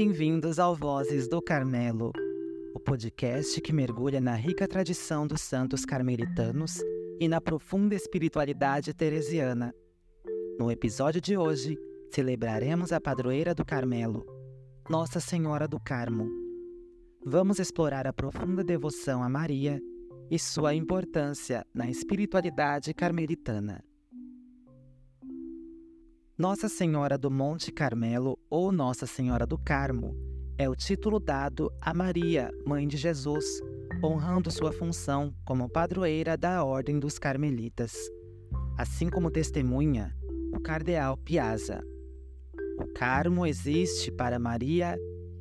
Bem-vindos ao Vozes do Carmelo, o podcast que mergulha na rica tradição dos santos carmelitanos e na profunda espiritualidade teresiana. No episódio de hoje, celebraremos a padroeira do Carmelo, Nossa Senhora do Carmo. Vamos explorar a profunda devoção a Maria e sua importância na espiritualidade carmelitana. Nossa Senhora do Monte Carmelo ou Nossa Senhora do Carmo é o título dado a Maria, mãe de Jesus, honrando sua função como padroeira da Ordem dos Carmelitas, assim como testemunha o cardeal Piazza. O Carmo existe para Maria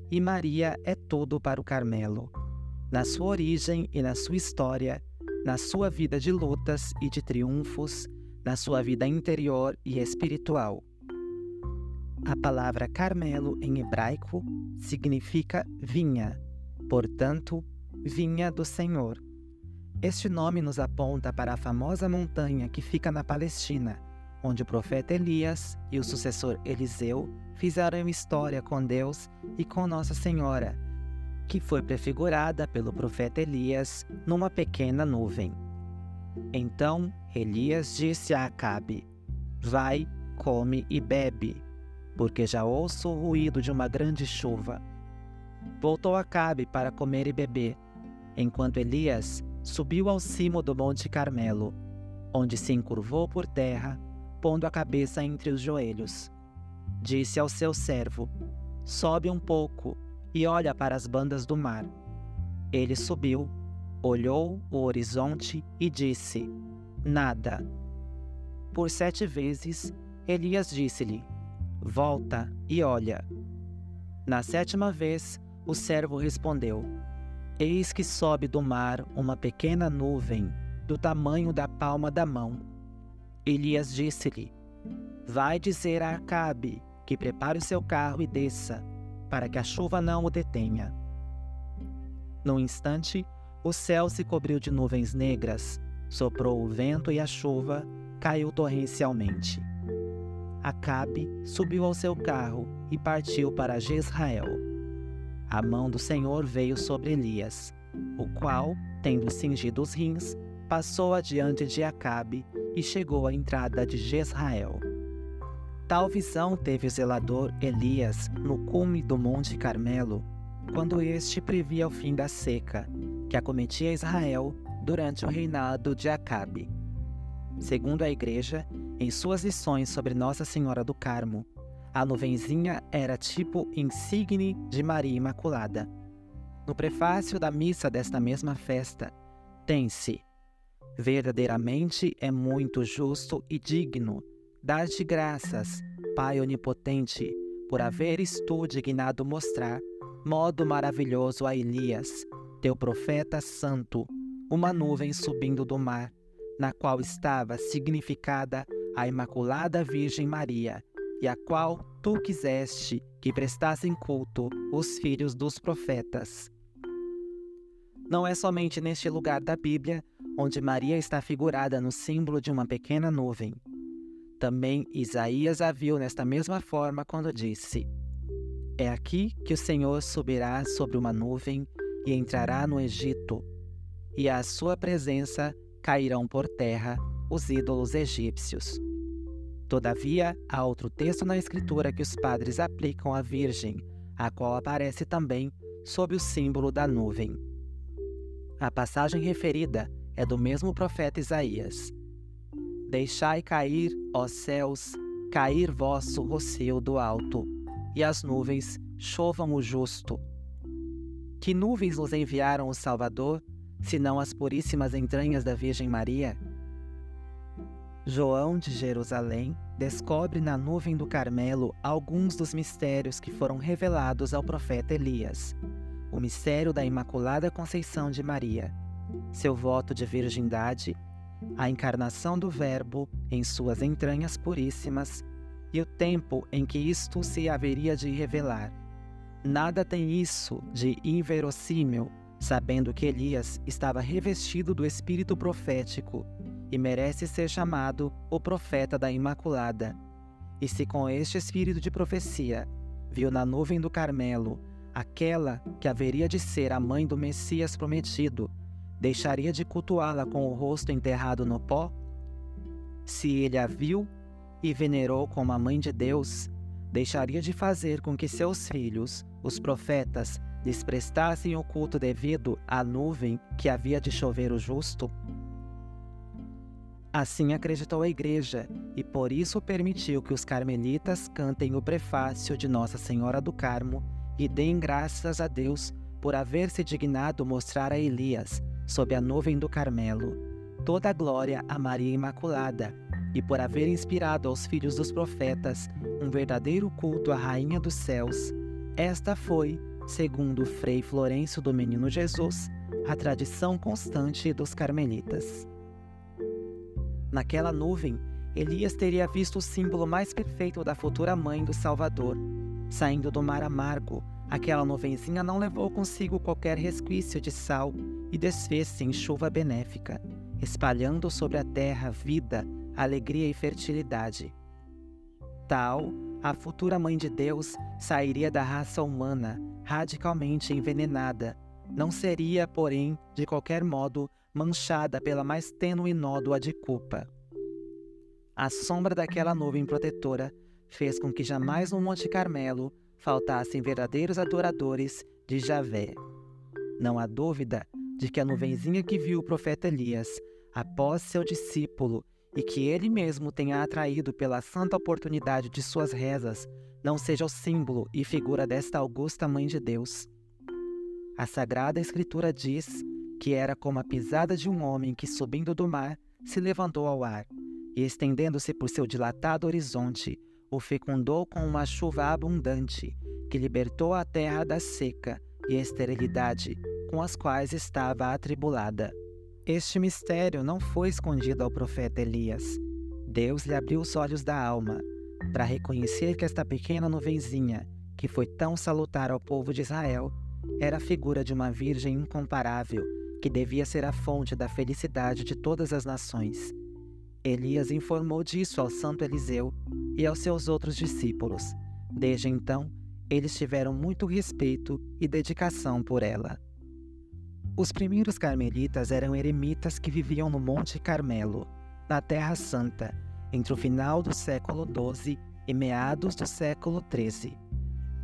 e Maria é tudo para o Carmelo, na sua origem e na sua história, na sua vida de lutas e de triunfos, na sua vida interior e espiritual. A palavra Carmelo em hebraico significa vinha, portanto, vinha do Senhor. Este nome nos aponta para a famosa montanha que fica na Palestina, onde o profeta Elias e o sucessor Eliseu fizeram história com Deus e com Nossa Senhora, que foi prefigurada pelo profeta Elias numa pequena nuvem. Então Elias disse a Acabe: Vai, come e bebe porque já ouço o ruído de uma grande chuva. Voltou Acabe para comer e beber, enquanto Elias subiu ao cimo do Monte Carmelo, onde se encurvou por terra, pondo a cabeça entre os joelhos. Disse ao seu servo: Sobe um pouco e olha para as bandas do mar. Ele subiu, olhou o horizonte e disse: Nada. Por sete vezes, Elias disse-lhe: Volta e olha. Na sétima vez, o servo respondeu: Eis que sobe do mar uma pequena nuvem, do tamanho da palma da mão. Elias disse-lhe: Vai dizer a Acabe que prepare o seu carro e desça, para que a chuva não o detenha. No instante, o céu se cobriu de nuvens negras, soprou o vento e a chuva caiu torrencialmente. Acabe subiu ao seu carro e partiu para Jezrael. A mão do Senhor veio sobre Elias, o qual, tendo cingido os rins, passou adiante de Acabe e chegou à entrada de Jezrael. Tal visão teve o zelador Elias no cume do Monte Carmelo, quando este previa o fim da seca, que acometia Israel durante o reinado de Acabe. Segundo a igreja, em suas lições sobre Nossa Senhora do Carmo, a nuvenzinha era tipo insigne de Maria Imaculada. No prefácio da missa desta mesma festa, tem-se: Verdadeiramente é muito justo e digno dar-te graças, Pai Onipotente, por haveres tu dignado mostrar modo maravilhoso a Elias, teu profeta santo, uma nuvem subindo do mar, na qual estava significada a Imaculada Virgem Maria, e a qual tu quiseste que prestassem culto os filhos dos profetas. Não é somente neste lugar da Bíblia onde Maria está figurada no símbolo de uma pequena nuvem. Também Isaías a viu nesta mesma forma quando disse: É aqui que o Senhor subirá sobre uma nuvem e entrará no Egito, e à sua presença cairão por terra os ídolos egípcios. Todavia, há outro texto na Escritura que os padres aplicam à Virgem, a qual aparece também sob o símbolo da nuvem. A passagem referida é do mesmo profeta Isaías. Deixai cair, ó céus, cair vosso rocio do alto, e as nuvens chovam o justo. Que nuvens nos enviaram o Salvador, senão as puríssimas entranhas da Virgem Maria? João de Jerusalém descobre na nuvem do Carmelo alguns dos mistérios que foram revelados ao profeta Elias. O mistério da Imaculada Conceição de Maria, seu voto de virgindade, a encarnação do Verbo em suas entranhas puríssimas e o tempo em que isto se haveria de revelar. Nada tem isso de inverossímil, sabendo que Elias estava revestido do espírito profético e merece ser chamado o profeta da Imaculada. E se com este espírito de profecia viu na nuvem do Carmelo aquela que haveria de ser a mãe do Messias prometido, deixaria de cultuá-la com o rosto enterrado no pó? Se ele a viu e venerou como a mãe de Deus, deixaria de fazer com que seus filhos, os profetas, lhes prestassem o culto devido à nuvem que havia de chover o justo? Assim acreditou a Igreja e por isso permitiu que os carmelitas cantem o prefácio de Nossa Senhora do Carmo e deem graças a Deus por haver se dignado mostrar a Elias, sob a nuvem do Carmelo, toda a glória a Maria Imaculada e por haver inspirado aos filhos dos profetas um verdadeiro culto à Rainha dos Céus. Esta foi, segundo Frei Florencio do Menino Jesus, a tradição constante dos carmelitas. Naquela nuvem, Elias teria visto o símbolo mais perfeito da futura mãe do Salvador. Saindo do mar amargo, aquela nuvenzinha não levou consigo qualquer resquício de sal e desfez-se em chuva benéfica, espalhando sobre a terra vida, alegria e fertilidade. Tal, a futura mãe de Deus sairia da raça humana, radicalmente envenenada. Não seria, porém, de qualquer modo, manchada pela mais tênue nódoa de culpa. A sombra daquela nuvem protetora fez com que jamais no Monte Carmelo faltassem verdadeiros adoradores de Javé. Não há dúvida de que a nuvenzinha que viu o profeta Elias após seu discípulo e que ele mesmo tenha atraído pela santa oportunidade de suas rezas não seja o símbolo e figura desta augusta Mãe de Deus. A Sagrada Escritura diz que era como a pisada de um homem que, subindo do mar, se levantou ao ar e, estendendo-se por seu dilatado horizonte, o fecundou com uma chuva abundante, que libertou a terra da seca e esterilidade com as quais estava atribulada. Este mistério não foi escondido ao profeta Elias. Deus lhe abriu os olhos da alma para reconhecer que esta pequena nuvenzinha, que foi tão salutar ao povo de Israel, era a figura de uma virgem incomparável que devia ser a fonte da felicidade de todas as nações. Elias informou disso ao santo Eliseu e aos seus outros discípulos. Desde então, eles tiveram muito respeito e dedicação por ela. Os primeiros carmelitas eram eremitas que viviam no Monte Carmelo, na Terra Santa, entre o final do século XII e meados do século XIII.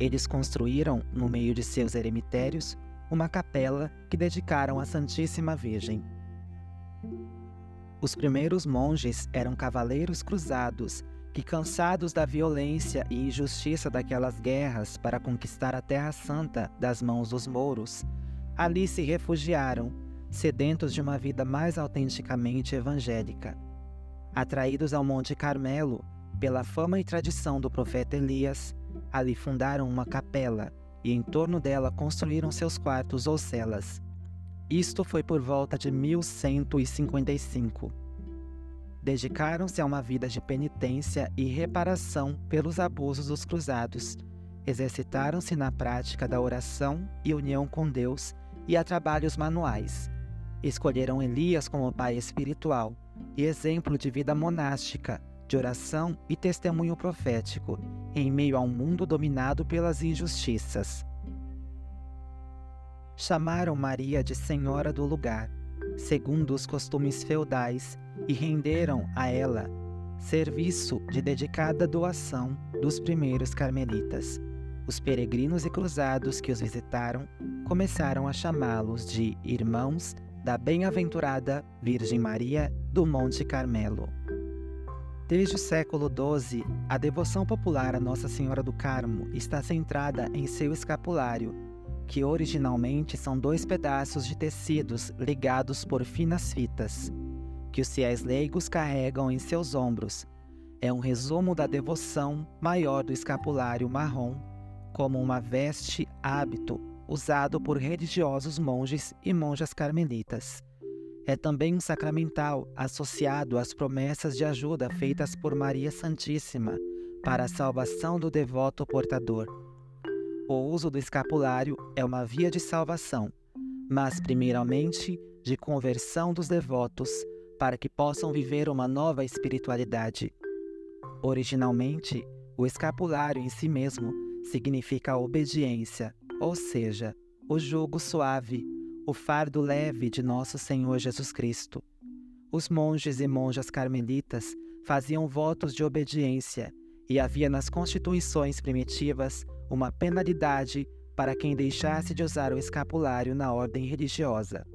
Eles construíram, no meio de seus eremitérios, uma capela que dedicaram à Santíssima Virgem. Os primeiros monges eram cavaleiros cruzados que, cansados da violência e injustiça daquelas guerras para conquistar a Terra Santa das mãos dos mouros, ali se refugiaram, sedentos de uma vida mais autenticamente evangélica. Atraídos ao Monte Carmelo pela fama e tradição do profeta Elias, ali fundaram uma capela e em torno dela construíram seus quartos ou celas. Isto foi por volta de 1155. Dedicaram-se a uma vida de penitência e reparação pelos abusos dos cruzados. Exercitaram-se na prática da oração e união com Deus e a trabalhos manuais. Escolheram Elias como pai espiritual e exemplo de vida monástica, de oração e testemunho profético, em meio a um mundo dominado pelas injustiças. Chamaram Maria de Senhora do lugar, segundo os costumes feudais, e renderam a ela serviço de dedicada doação dos primeiros carmelitas. Os peregrinos e cruzados que os visitaram começaram a chamá-los de irmãos da bem-aventurada Virgem Maria do Monte Carmelo. Desde o século XII, a devoção popular a Nossa Senhora do Carmo está centrada em seu escapulário, que originalmente são dois pedaços de tecidos ligados por finas fitas, que os fiéis leigos carregam em seus ombros. É um resumo da devoção maior do escapulário marrom, como uma veste hábito usado por religiosos monges e monjas carmelitas. É também um sacramental associado às promessas de ajuda feitas por Maria Santíssima para a salvação do devoto portador. O uso do escapulário é uma via de salvação, mas primeiramente de conversão dos devotos para que possam viver uma nova espiritualidade. Originalmente, o escapulário em si mesmo significa obediência, ou seja, o jugo suave, o fardo leve de nosso Senhor Jesus Cristo. Os monges e monjas carmelitas faziam votos de obediência e havia nas constituições primitivas uma penalidade para quem deixasse de usar o escapulário na ordem religiosa,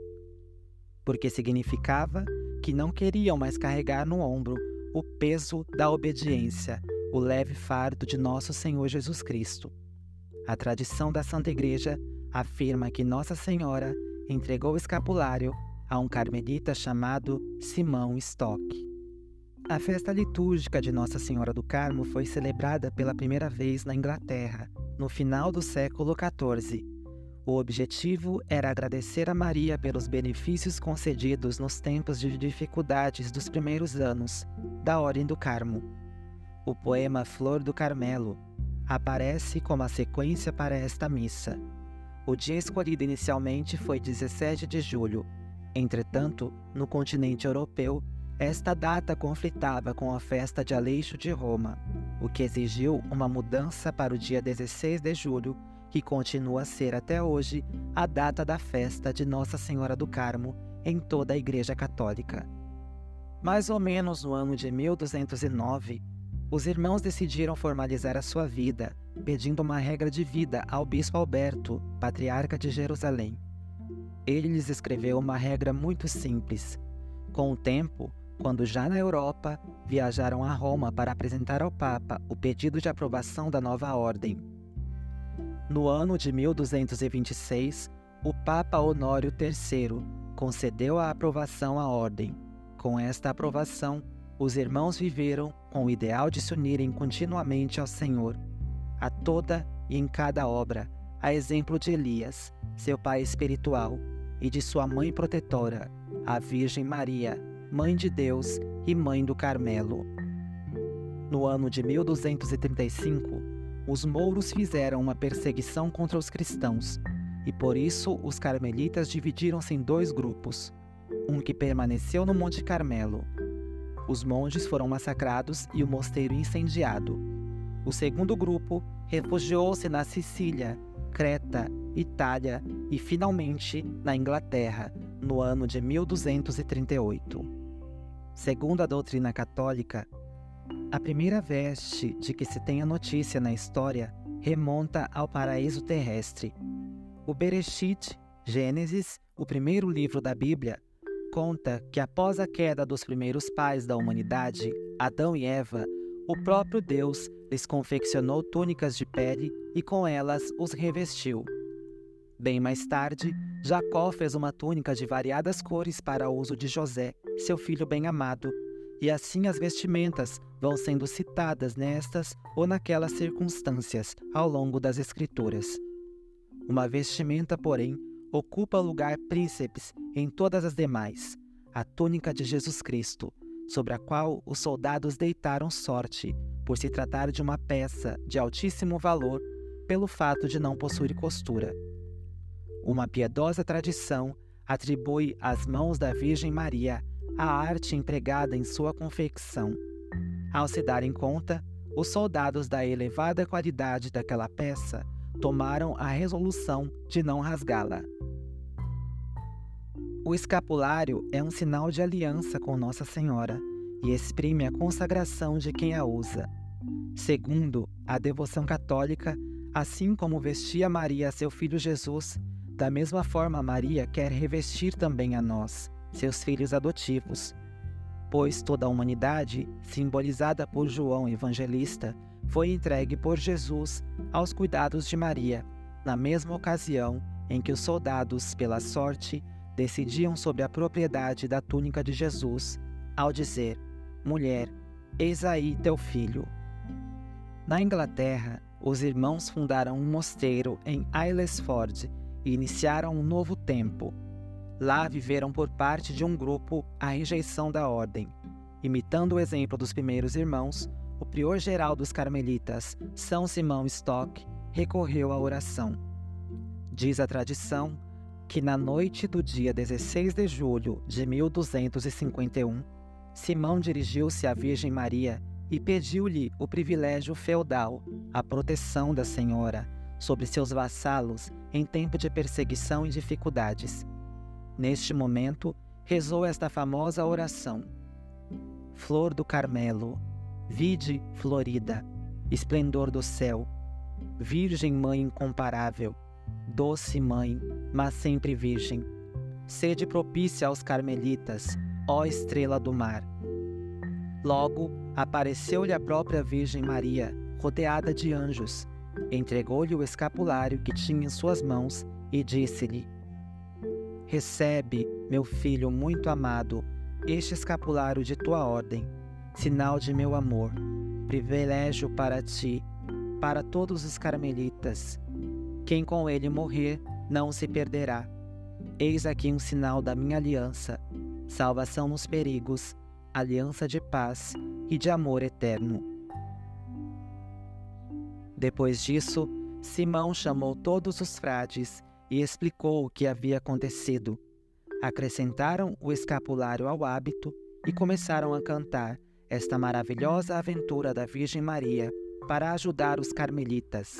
porque significava que não queriam mais carregar no ombro o peso da obediência, o leve fardo de nosso Senhor Jesus Cristo. A tradição da Santa Igreja afirma que Nossa Senhora entregou o escapulário a um carmelita chamado Simão Stock. A festa litúrgica de Nossa Senhora do Carmo foi celebrada pela primeira vez na Inglaterra, no final do século XIV. O objetivo era agradecer a Maria pelos benefícios concedidos nos tempos de dificuldades dos primeiros anos da Ordem do Carmo. O poema Flor do Carmelo aparece como a sequência para esta missa. O dia escolhido inicialmente foi 17 de julho. Entretanto, no continente europeu, esta data conflitava com a festa de Aleixo de Roma, o que exigiu uma mudança para o dia 16 de julho, que continua a ser até hoje a data da festa de Nossa Senhora do Carmo em toda a Igreja Católica. Mais ou menos no ano de 1209, os irmãos decidiram formalizar a sua vida, pedindo uma regra de vida ao bispo Alberto, patriarca de Jerusalém. Ele lhes escreveu uma regra muito simples. Com o tempo, quando já na Europa, viajaram a Roma para apresentar ao Papa o pedido de aprovação da nova ordem. No ano de 1226, o Papa Honório III concedeu a aprovação à ordem. Com esta aprovação, os irmãos viveram com o ideal de se unirem continuamente ao Senhor, a toda e em cada obra, a exemplo de Elias, seu pai espiritual, e de sua mãe protetora, a Virgem Maria, Mãe de Deus e Mãe do Carmelo. No ano de 1235, os mouros fizeram uma perseguição contra os cristãos, e por isso os carmelitas dividiram-se em dois grupos: um que permaneceu no Monte Carmelo os monges foram massacrados e o mosteiro incendiado. O segundo grupo refugiou-se na Sicília, Creta, Itália e finalmente na Inglaterra, no ano de 1238. Segundo a doutrina católica, a primeira veste de que se tem a notícia na história remonta ao paraíso terrestre. O Bereshit, Gênesis, o primeiro livro da Bíblia, conta que após a queda dos primeiros pais da humanidade, Adão e Eva, o próprio Deus lhes confeccionou túnicas de pele e com elas os revestiu. Bem mais tarde, Jacó fez uma túnica de variadas cores para uso de José, seu filho bem-amado, e assim as vestimentas vão sendo citadas nestas ou naquelas circunstâncias ao longo das Escrituras. Uma vestimenta, porém, ocupa lugar príncipes em todas as demais, a túnica de Jesus Cristo, sobre a qual os soldados deitaram sorte, por se tratar de uma peça de altíssimo valor pelo fato de não possuir costura. Uma piedosa tradição atribui às mãos da Virgem Maria a arte empregada em sua confecção. Ao se darem conta, os soldados da elevada qualidade daquela peça tomaram a resolução de não rasgá-la. O escapulário é um sinal de aliança com Nossa Senhora e exprime a consagração de quem a usa. Segundo a devoção católica, assim como vestia Maria a seu filho Jesus, da mesma forma Maria quer revestir também a nós, seus filhos adotivos. Pois toda a humanidade, simbolizada por João Evangelista, foi entregue por Jesus aos cuidados de Maria, na mesma ocasião em que os soldados, pela sorte, decidiam sobre a propriedade da túnica de Jesus, ao dizer: Mulher, eis aí teu filho. Na Inglaterra, os irmãos fundaram um mosteiro em Aylesford e iniciaram um novo tempo. Lá viveram por parte de um grupo a rejeição da ordem. Imitando o exemplo dos primeiros irmãos, o prior geral dos carmelitas, São Simão Stock, recorreu à oração. Diz a tradição que na noite do dia 16 de julho de 1251, Simão dirigiu-se à Virgem Maria e pediu-lhe o privilégio feudal, a proteção da senhora sobre seus vassalos em tempo de perseguição e dificuldades. Neste momento, rezou esta famosa oração: Flor do Carmelo, vide florida, esplendor do céu, Virgem Mãe incomparável, doce Mãe, mas sempre Virgem. Sede propícia aos carmelitas, ó estrela do mar. Logo apareceu-lhe a própria Virgem Maria, rodeada de anjos. Entregou-lhe o escapulário que tinha em suas mãos e disse-lhe: Recebe, meu filho muito amado, este escapulário de tua ordem, sinal de meu amor, privilégio para ti, para todos os carmelitas. Quem com ele morrer não se perderá. Eis aqui um sinal da minha aliança, salvação nos perigos, aliança de paz e de amor eterno. Depois disso, Simão chamou todos os frades e explicou o que havia acontecido. Acrescentaram o escapulário ao hábito e começaram a cantar esta maravilhosa aventura da Virgem Maria para ajudar os carmelitas.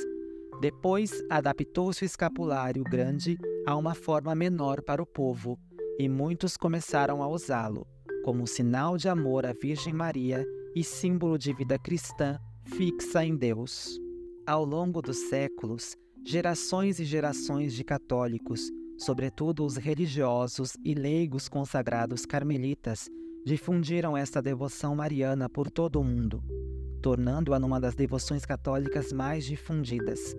Depois adaptou-se o escapulário grande a uma forma menor para o povo, e muitos começaram a usá-lo como sinal de amor à Virgem Maria e símbolo de vida cristã fixa em Deus. Ao longo dos séculos, gerações e gerações de católicos, sobretudo os religiosos e leigos consagrados carmelitas, difundiram esta devoção mariana por todo o mundo, tornando-a numa das devoções católicas mais difundidas.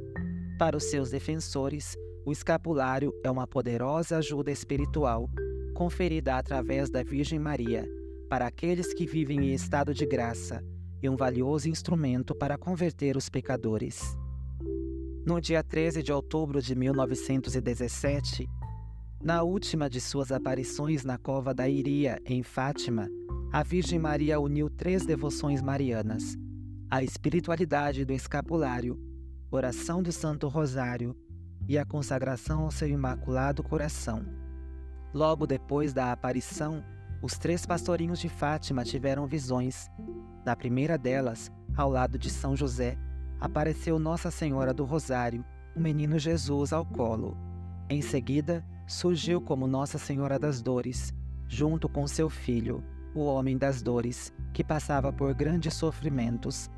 Para os seus defensores, o escapulário é uma poderosa ajuda espiritual conferida através da Virgem Maria para aqueles que vivem em estado de graça e um valioso instrumento para converter os pecadores. No dia 13 de outubro de 1917, na última de suas aparições na cova da Iria, em Fátima, a Virgem Maria uniu três devoções marianas: a espiritualidade do escapulário, oração do Santo Rosário e a consagração ao seu Imaculado Coração. Logo depois da aparição, os três pastorinhos de Fátima tiveram visões. Na primeira delas, ao lado de São José, apareceu Nossa Senhora do Rosário, o menino Jesus ao colo. Em seguida, surgiu como Nossa Senhora das Dores, junto com seu filho, o Homem das Dores, que passava por grandes sofrimentos.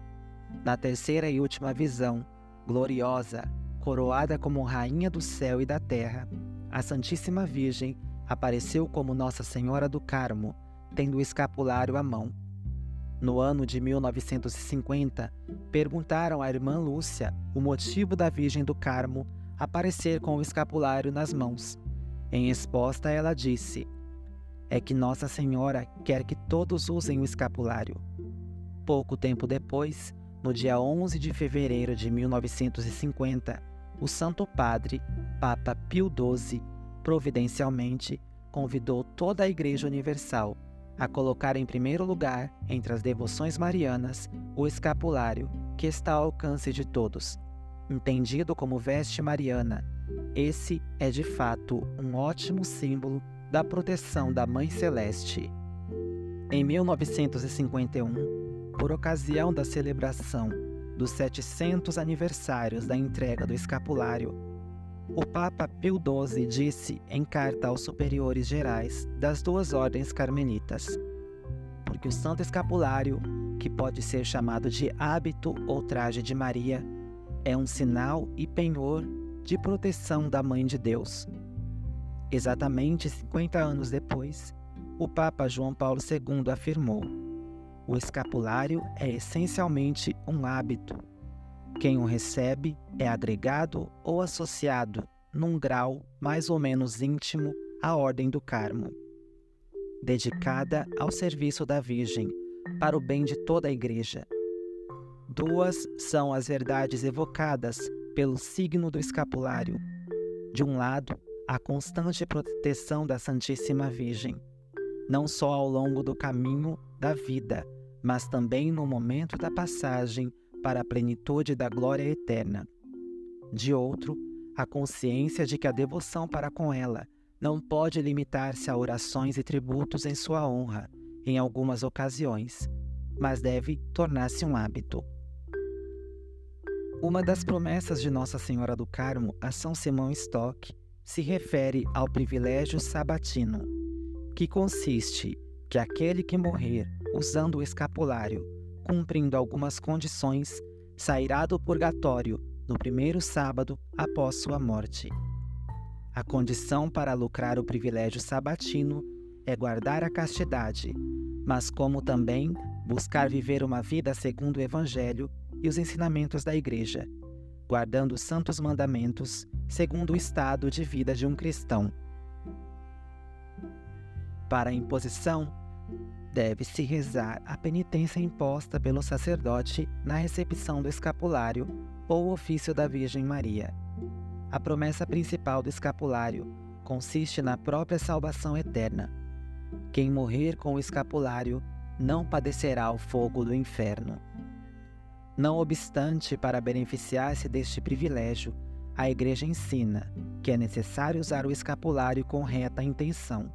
Na terceira e última visão, gloriosa, coroada como Rainha do céu e da terra, a Santíssima Virgem apareceu como Nossa Senhora do Carmo, tendo o escapulário à mão. No ano de 1950, perguntaram à irmã Lúcia o motivo da Virgem do Carmo aparecer com o escapulário nas mãos. Em resposta, ela disse: É que Nossa Senhora quer que todos usem o escapulário. Pouco tempo depois, no dia 11 de fevereiro de 1950, o Santo Padre, Papa Pio XII, providencialmente, convidou toda a Igreja Universal a colocar em primeiro lugar, entre as devoções marianas, o escapulário, que está ao alcance de todos. Entendido como veste mariana, esse é de fato um ótimo símbolo da proteção da Mãe Celeste. Em 1951, por ocasião da celebração dos 700 aniversários da entrega do escapulário, o Papa Pio XII disse em carta aos superiores gerais das duas ordens carmelitas: porque o Santo Escapulário, que pode ser chamado de hábito ou traje de Maria, é um sinal e penhor de proteção da Mãe de Deus. Exatamente 50 anos depois, o Papa João Paulo II afirmou: o escapulário é essencialmente um hábito quem o recebe é agregado ou associado, num grau mais ou menos íntimo, à Ordem do Carmo, dedicada ao serviço da Virgem, para o bem de toda a Igreja. Duas são as verdades evocadas pelo signo do escapulário. De um lado, a constante proteção da Santíssima Virgem, não só ao longo do caminho da vida, mas também no momento da passagem para a plenitude da glória eterna. De outro, a consciência de que a devoção para com ela não pode limitar-se a orações e tributos em sua honra, em algumas ocasiões, mas deve tornar-se um hábito. Uma das promessas de Nossa Senhora do Carmo a São Simão Stock se refere ao privilégio sabatino, que consiste que aquele que morrer usando o escapulário, cumprindo algumas condições, sairá do purgatório no primeiro sábado após sua morte. A condição para lucrar o privilégio sabatino é guardar a castidade, mas como também buscar viver uma vida segundo o Evangelho e os ensinamentos da Igreja, guardando os santos mandamentos segundo o estado de vida de um cristão. Para a imposição, deve-se rezar a penitência imposta pelo sacerdote na recepção do escapulário ou ofício da Virgem Maria. A promessa principal do escapulário consiste na própria salvação eterna. Quem morrer com o escapulário não padecerá o fogo do inferno. Não obstante, para beneficiar-se deste privilégio, a Igreja ensina que é necessário usar o escapulário com reta intenção.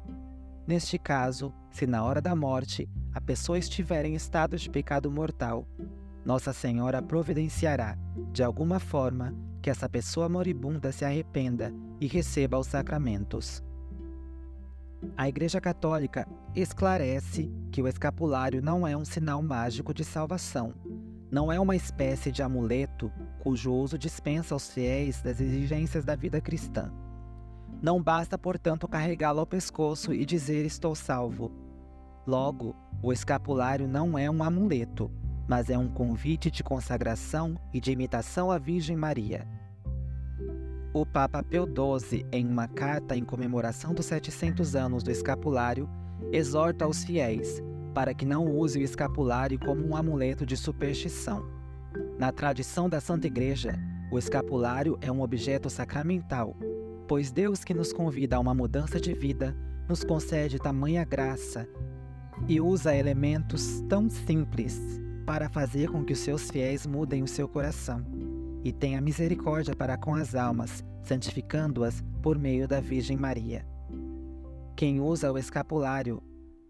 Neste caso, se na hora da morte a pessoa estiver em estado de pecado mortal, Nossa Senhora providenciará, de alguma forma, que essa pessoa moribunda se arrependa e receba os sacramentos. A Igreja Católica esclarece que o escapulário não é um sinal mágico de salvação, não é uma espécie de amuleto cujo uso dispensa aos fiéis das exigências da vida cristã. Não basta, portanto, carregá-lo ao pescoço e dizer estou salvo. Logo, o escapulário não é um amuleto, mas é um convite de consagração e de imitação à Virgem Maria. O Papa Pio XII, em uma carta em comemoração dos 700 anos do escapulário, exorta os fiéis para que não use o escapulário como um amuleto de superstição. Na tradição da Santa Igreja, o escapulário é um objeto sacramental, pois Deus que nos convida a uma mudança de vida nos concede tamanha graça e usa elementos tão simples para fazer com que os seus fiéis mudem o seu coração e tenha misericórdia para com as almas, santificando-as por meio da Virgem Maria. Quem usa o escapulário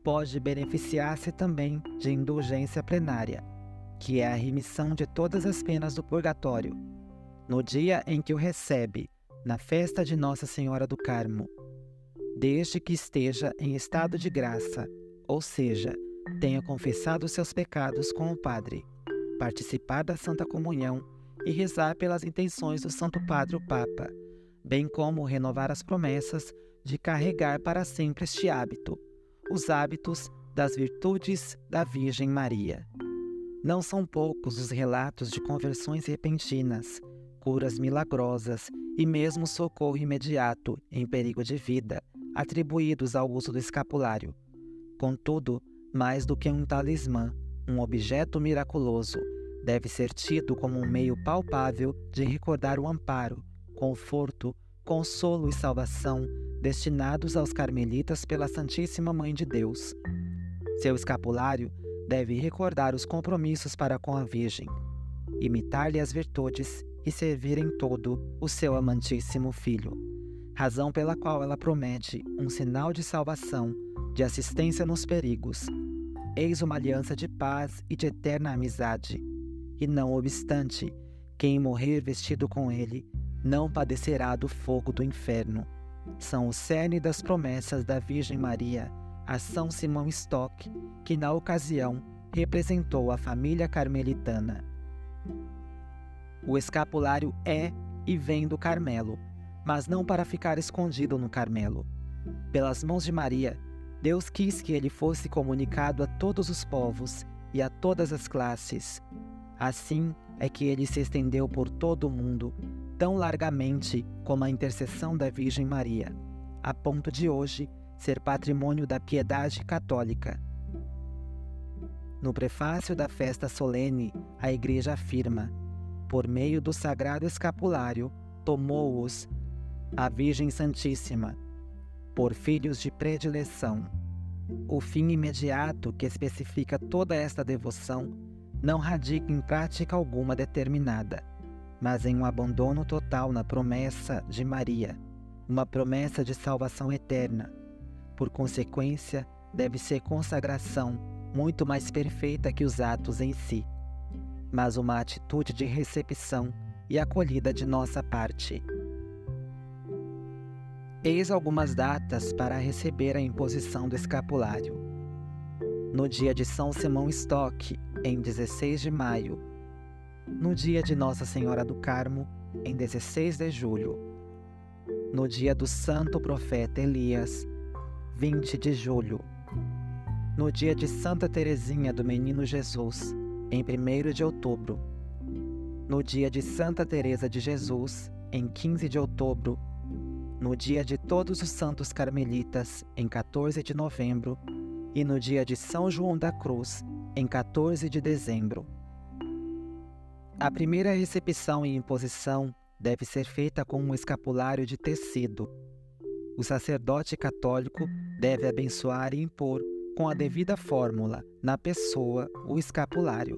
pode beneficiar-se também de indulgência plenária, que é a remissão de todas as penas do purgatório. No dia em que o recebe, na festa de Nossa Senhora do Carmo, desde que esteja em estado de graça, ou seja, tenha confessado seus pecados com o Padre, participar da Santa Comunhão e rezar pelas intenções do Santo Padre o Papa, bem como renovar as promessas de carregar para sempre este hábito os hábitos das virtudes da Virgem Maria. Não são poucos os relatos de conversões repentinas, curas milagrosas e mesmo socorro imediato em perigo de vida atribuídos ao uso do escapulário. Contudo, mais do que um talismã, um objeto miraculoso, deve ser tido como um meio palpável de recordar o amparo, conforto, consolo e salvação destinados aos carmelitas pela Santíssima Mãe de Deus. Seu escapulário deve recordar os compromissos para com a Virgem, imitar-lhe as virtudes e servir em todo o seu amantíssimo Filho, razão pela qual ela promete um sinal de salvação, de assistência nos perigos. Eis uma aliança de paz e de eterna amizade. E não obstante, quem morrer vestido com ele não padecerá do fogo do inferno são o cerne das promessas da Virgem Maria a São Simão Stock, que na ocasião representou a família carmelitana. O escapulário é e vem do Carmelo, mas não para ficar escondido no Carmelo. Pelas mãos de Maria, Deus quis que ele fosse comunicado a todos os povos e a todas as classes. Assim é que ele se estendeu por todo o mundo, tão largamente como a intercessão da Virgem Maria, a ponto de hoje ser patrimônio da piedade católica. No prefácio da festa solene, a Igreja afirma: por meio do sagrado escapulário, tomou-os a Virgem Santíssima, por filhos de predileção. O fim imediato que especifica toda esta devoção não radica em prática alguma determinada mas em um abandono total na promessa de Maria, uma promessa de salvação eterna. Por consequência, deve ser consagração muito mais perfeita que os atos em si, mas uma atitude de recepção e acolhida de nossa parte. Eis algumas datas para receber a imposição do escapulário. No dia de São Simão Stock, em 16 de maio. No dia de Nossa Senhora do Carmo, em 16 de julho. No dia do Santo Profeta Elias, 20 de julho. No dia de Santa Teresinha do Menino Jesus, em 1 de outubro. No dia de Santa Teresa de Jesus, em 15 de outubro no dia de Todos os Santos Carmelitas, em 14 de novembro, e no dia de São João da Cruz, em 14 de dezembro. A primeira recepção e imposição deve ser feita com um escapulário de tecido. O sacerdote católico deve abençoar e impor, com a devida fórmula, na pessoa, o escapulário.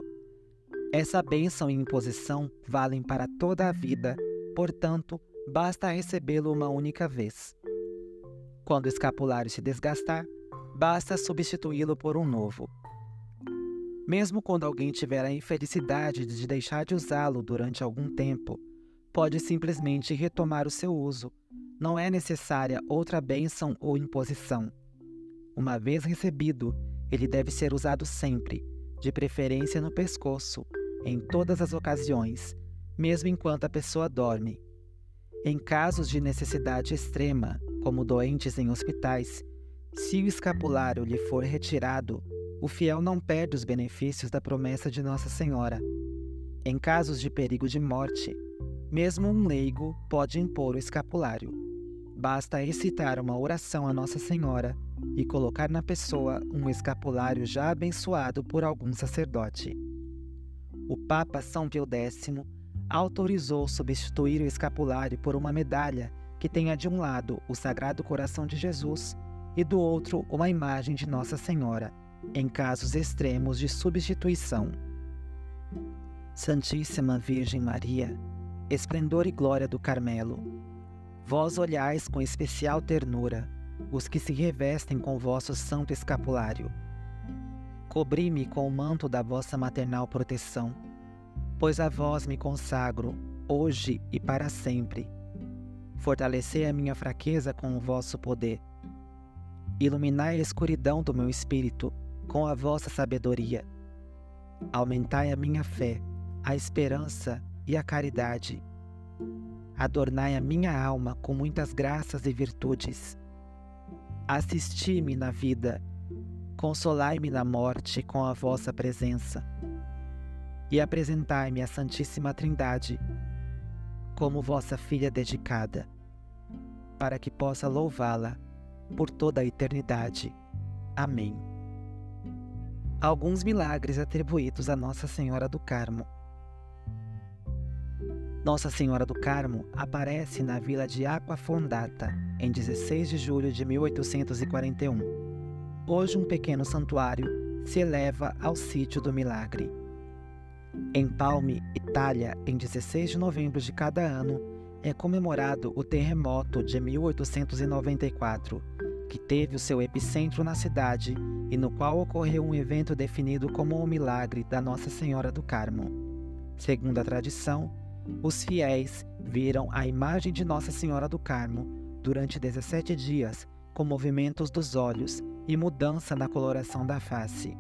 Essa bênção e imposição valem para toda a vida, portanto, basta recebê-lo uma única vez. Quando o escapulário se desgastar, basta substituí-lo por um novo. Mesmo quando alguém tiver a infelicidade de deixar de usá-lo durante algum tempo, pode simplesmente retomar o seu uso. Não é necessária outra bênção ou imposição. Uma vez recebido, ele deve ser usado sempre, de preferência no pescoço, em todas as ocasiões, mesmo enquanto a pessoa dorme. Em casos de necessidade extrema, como doentes em hospitais, se o escapulário lhe for retirado, o fiel não perde os benefícios da promessa de Nossa Senhora. Em casos de perigo de morte, mesmo um leigo pode impor o escapulário. Basta excitar uma oração a Nossa Senhora e colocar na pessoa um escapulário já abençoado por algum sacerdote. O Papa São Pio X autorizou substituir o escapulário por uma medalha que tenha de um lado o Sagrado Coração de Jesus e do outro uma imagem de Nossa Senhora, em casos extremos de substituição. Santíssima Virgem Maria, esplendor e glória do Carmelo, vós olhais com especial ternura os que se revestem com vosso santo escapulário. Cobri-me com o manto da vossa maternal proteção pois a vós me consagro, hoje e para sempre. Fortalecei a minha fraqueza com o vosso poder. Iluminai a escuridão do meu espírito com a vossa sabedoria. Aumentai a minha fé, a esperança e a caridade. Adornai a minha alma com muitas graças e virtudes. Assisti-me na vida, consolai-me na morte com a vossa presença e apresentai-me a Santíssima Trindade como vossa filha dedicada, para que possa louvá-la por toda a eternidade. Amém. Alguns milagres atribuídos a Nossa Senhora do Carmo. Nossa Senhora do Carmo aparece na vila de Aquafondata em 16 de julho de 1841. Hoje, um pequeno santuário se eleva ao sítio do milagre. Em Palme, Itália, em 16 de novembro de cada ano, é comemorado o terremoto de 1894, que teve o seu epicentro na cidade e no qual ocorreu um evento definido como o milagre da Nossa Senhora do Carmo. Segundo a tradição, os fiéis viram a imagem de Nossa Senhora do Carmo durante 17 dias, com movimentos dos olhos e mudança na coloração da face.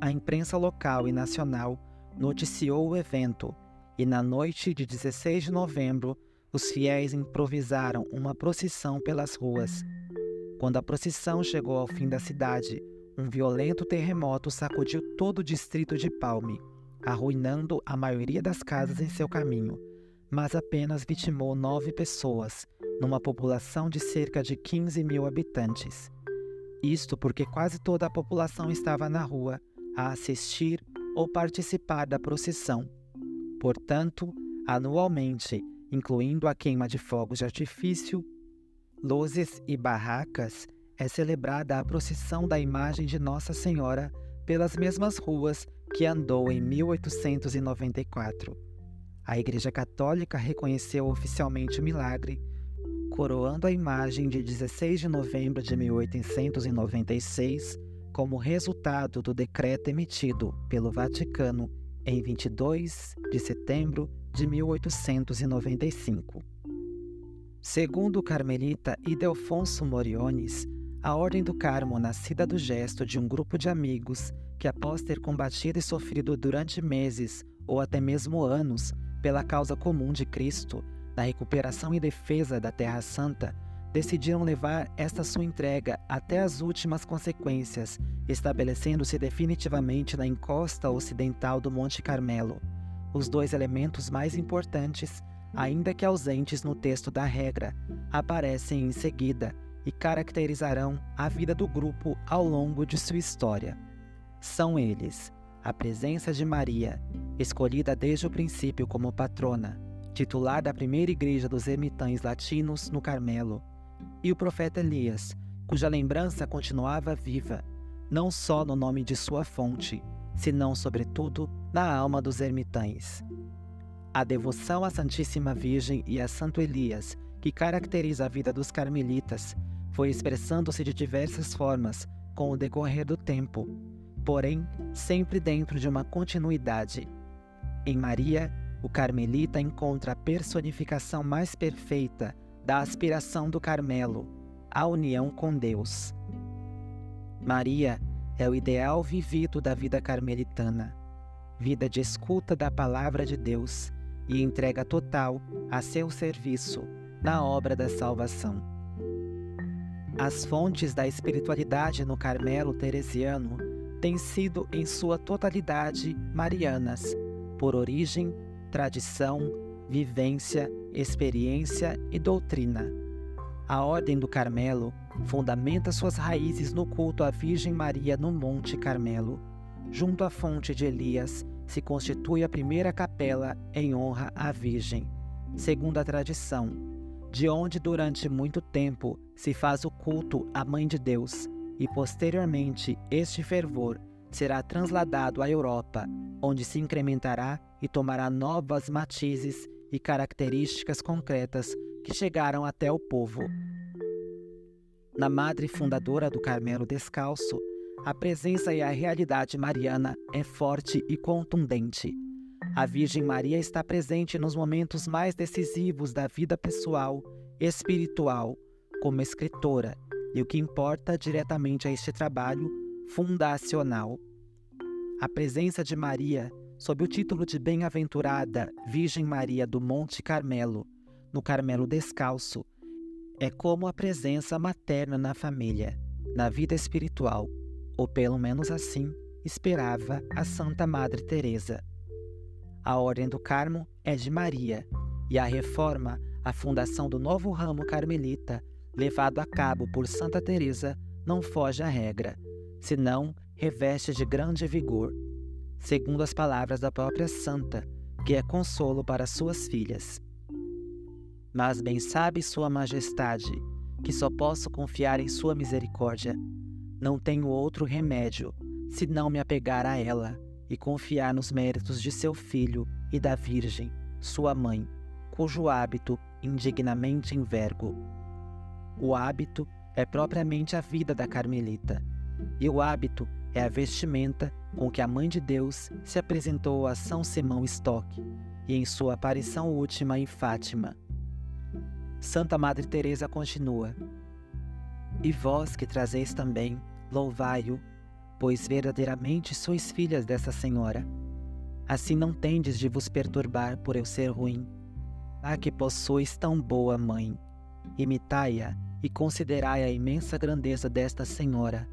A imprensa local e nacional noticiou o evento e, na noite de 16 de novembro, os fiéis improvisaram uma procissão pelas ruas. Quando a procissão chegou ao fim da cidade, um violento terremoto sacudiu todo o distrito de Palme, arruinando a maioria das casas em seu caminho, mas apenas vitimou nove pessoas, numa população de cerca de 15 mil habitantes. Isto porque quase toda a população estava na rua a assistir ou participar da procissão. Portanto, anualmente, incluindo a queima de fogos de artifício, luzes e barracas, é celebrada a procissão da imagem de Nossa Senhora pelas mesmas ruas que andou em 1894. A Igreja Católica reconheceu oficialmente o milagre, coroando a imagem de 16 de novembro de 1896 como resultado do decreto emitido pelo Vaticano em 22 de setembro de 1895. Segundo o carmelita Idelfonso Moriones, a Ordem do Carmo, nascida do gesto de um grupo de amigos que, após ter combatido e sofrido durante meses ou até mesmo anos pela causa comum de Cristo, na recuperação e defesa da Terra Santa, decidiram levar esta sua entrega até as últimas consequências, estabelecendo-se definitivamente na encosta ocidental do Monte Carmelo. Os dois elementos mais importantes, ainda que ausentes no texto da regra, aparecem em seguida e caracterizarão a vida do grupo ao longo de sua história. São eles a presença de Maria, escolhida desde o princípio como patrona, titular da primeira igreja dos ermitães latinos no Carmelo, e o profeta Elias, cuja lembrança continuava viva, não só no nome de sua fonte, senão, sobretudo, na alma dos ermitães. A devoção à Santíssima Virgem e a Santo Elias, que caracteriza a vida dos carmelitas, foi expressando-se de diversas formas com o decorrer do tempo, porém sempre dentro de uma continuidade. Em Maria, o carmelita encontra a personificação mais perfeita da aspiração do Carmelo, a união com Deus. Maria é o ideal vivido da vida carmelitana, vida de escuta da palavra de Deus e entrega total a seu serviço na obra da salvação. As fontes da espiritualidade no Carmelo Teresiano têm sido, em sua totalidade, marianas, por origem, tradição, vivência, experiência e doutrina. A Ordem do Carmelo fundamenta suas raízes no culto à Virgem Maria no Monte Carmelo. Junto à fonte de Elias se constitui a primeira capela em honra à Virgem, segundo a tradição de onde durante muito tempo se faz o culto à Mãe de Deus, e posteriormente este fervor será transladado à Europa, onde se incrementará e tomará novas matizes e características concretas que chegaram até o povo. Na madre fundadora do Carmelo Descalço, a presença e a realidade mariana é forte e contundente. A Virgem Maria está presente nos momentos mais decisivos da vida pessoal, espiritual, como escritora, e o que importa diretamente a este trabalho fundacional. A presença de Maria, sob o título de Bem-aventurada Virgem Maria do Monte Carmelo, no Carmelo Descalço, é como a presença materna na família, na vida espiritual, ou pelo menos assim esperava a Santa Madre Teresa. A Ordem do Carmo é de Maria e a reforma, a fundação do novo ramo carmelita, levado a cabo por Santa Teresa, não foge à regra, senão reveste de grande vigor, segundo as palavras da própria santa, que é consolo para suas filhas. Mas bem sabe Sua Majestade que só posso confiar em Sua misericórdia. Não tenho outro remédio, senão me apegar a ela e confiar nos méritos de seu filho e da Virgem, sua mãe, cujo hábito indignamente envergo. O hábito é propriamente a vida da Carmelita, e o hábito é a vestimenta com que a Mãe de Deus se apresentou a São Simão Stock e em sua aparição última em Fátima. Santa Madre Teresa continua: E vós que trazeis também, louvai-o pois verdadeiramente sois filhas dessa senhora. Assim não tendes de vos perturbar por eu ser ruim. Ah, que possuis tão boa mãe! Imitai-a e considerai a imensa grandeza desta senhora,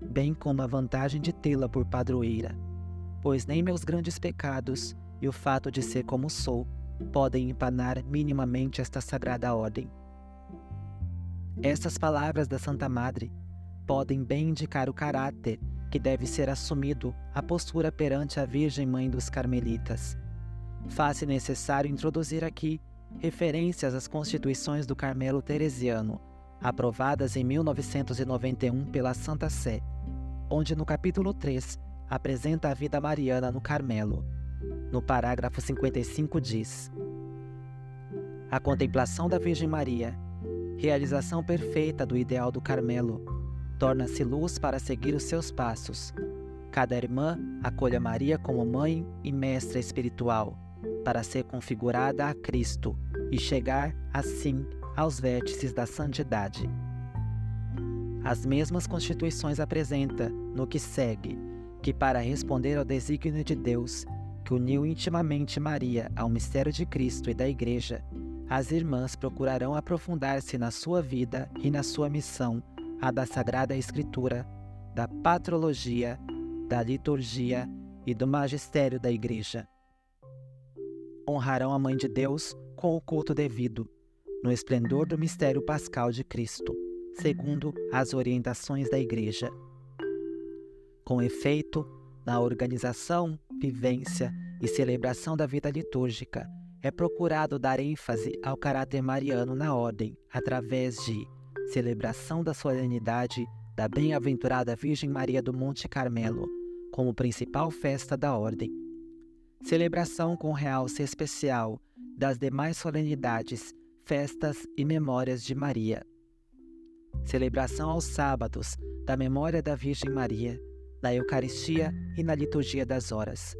bem como a vantagem de tê-la por padroeira, pois nem meus grandes pecados e o fato de ser como sou podem empanar minimamente esta sagrada ordem. Estas palavras da Santa Madre podem bem indicar o caráter que deve ser assumido a postura perante a Virgem Mãe dos Carmelitas. Faz-se necessário introduzir aqui referências às Constituições do Carmelo Teresiano, aprovadas em 1991 pela Santa Sé, onde no capítulo 3 apresenta a vida mariana no Carmelo. No parágrafo 55 diz: A contemplação da Virgem Maria, realização perfeita do ideal do Carmelo, torna-se luz para seguir os seus passos. Cada irmã acolha Maria como mãe e mestra espiritual, para ser configurada a Cristo e chegar, assim, aos vértices da santidade. As mesmas constituições apresenta no que segue, que para responder ao desígnio de Deus, que uniu intimamente Maria ao mistério de Cristo e da Igreja, as irmãs procurarão aprofundar-se na sua vida e na sua missão, a da Sagrada Escritura, da patrologia, da liturgia e do magistério da Igreja. Honrarão a Mãe de Deus com o culto devido, no esplendor do mistério pascal de Cristo, segundo as orientações da Igreja. Com efeito, na organização, vivência e celebração da vida litúrgica, é procurado dar ênfase ao caráter mariano na ordem, através de celebração da solenidade da Bem-aventurada Virgem Maria do Monte Carmelo, como principal festa da ordem. Celebração com realce especial das demais solenidades, festas e memórias de Maria. Celebração aos sábados da memória da Virgem Maria, na Eucaristia e na liturgia das horas.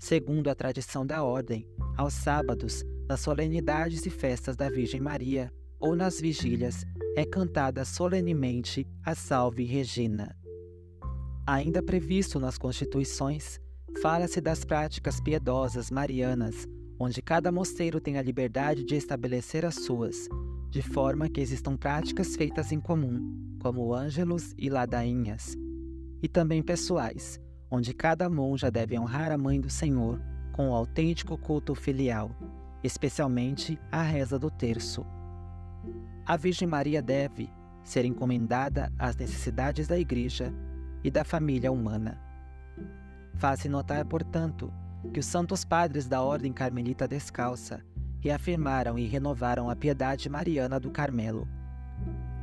Segundo a tradição da ordem, aos sábados, nas solenidades e festas da Virgem Maria ou nas vigílias, é cantada solenemente a Salve Regina. Ainda previsto nas Constituições, fala-se das práticas piedosas marianas, onde cada mosteiro tem a liberdade de estabelecer as suas, de forma que existam práticas feitas em comum, como ângelos e ladainhas, e também pessoais, onde cada monja deve honrar a Mãe do Senhor com o autêntico culto filial, especialmente a reza do terço. A Virgem Maria deve ser encomendada às necessidades da Igreja e da família humana. Faz-se notar, portanto, que os santos padres da Ordem Carmelita Descalça reafirmaram e renovaram a piedade mariana do Carmelo.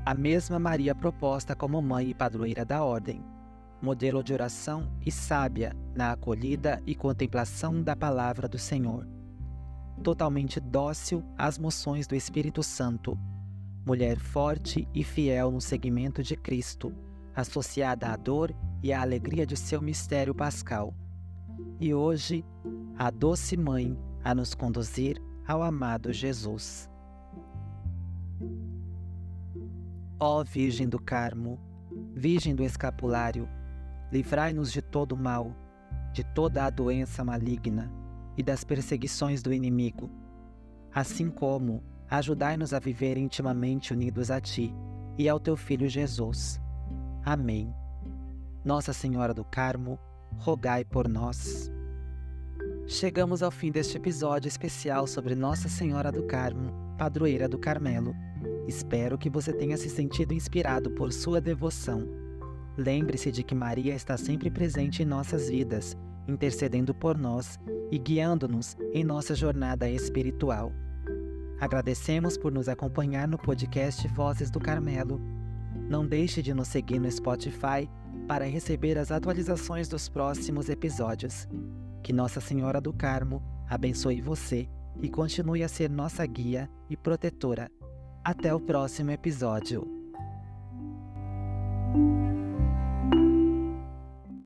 A mesma Maria proposta como mãe e padroeira da Ordem modelo de oração e sábia na acolhida e contemplação da palavra do Senhor. Totalmente dócil às moções do Espírito Santo, mulher forte e fiel no seguimento de Cristo, associada à dor e à alegria de seu mistério pascal. E hoje, a doce mãe a nos conduzir ao amado Jesus. Ó Virgem do Carmo, Virgem do Escapulário, Livrai-nos de todo mal, de toda a doença maligna e das perseguições do inimigo. Assim como ajudai-nos a viver intimamente unidos a Ti e ao Teu Filho Jesus. Amém. Nossa Senhora do Carmo, rogai por nós. Chegamos ao fim deste episódio especial sobre Nossa Senhora do Carmo, padroeira do Carmelo. Espero que você tenha se sentido inspirado por sua devoção Lembre-se de que Maria está sempre presente em nossas vidas, intercedendo por nós e guiando-nos em nossa jornada espiritual. Agradecemos por nos acompanhar no podcast Vozes do Carmelo. Não deixe de nos seguir no Spotify para receber as atualizações dos próximos episódios. Que Nossa Senhora do Carmo abençoe você e continue a ser nossa guia e protetora. Até o próximo episódio.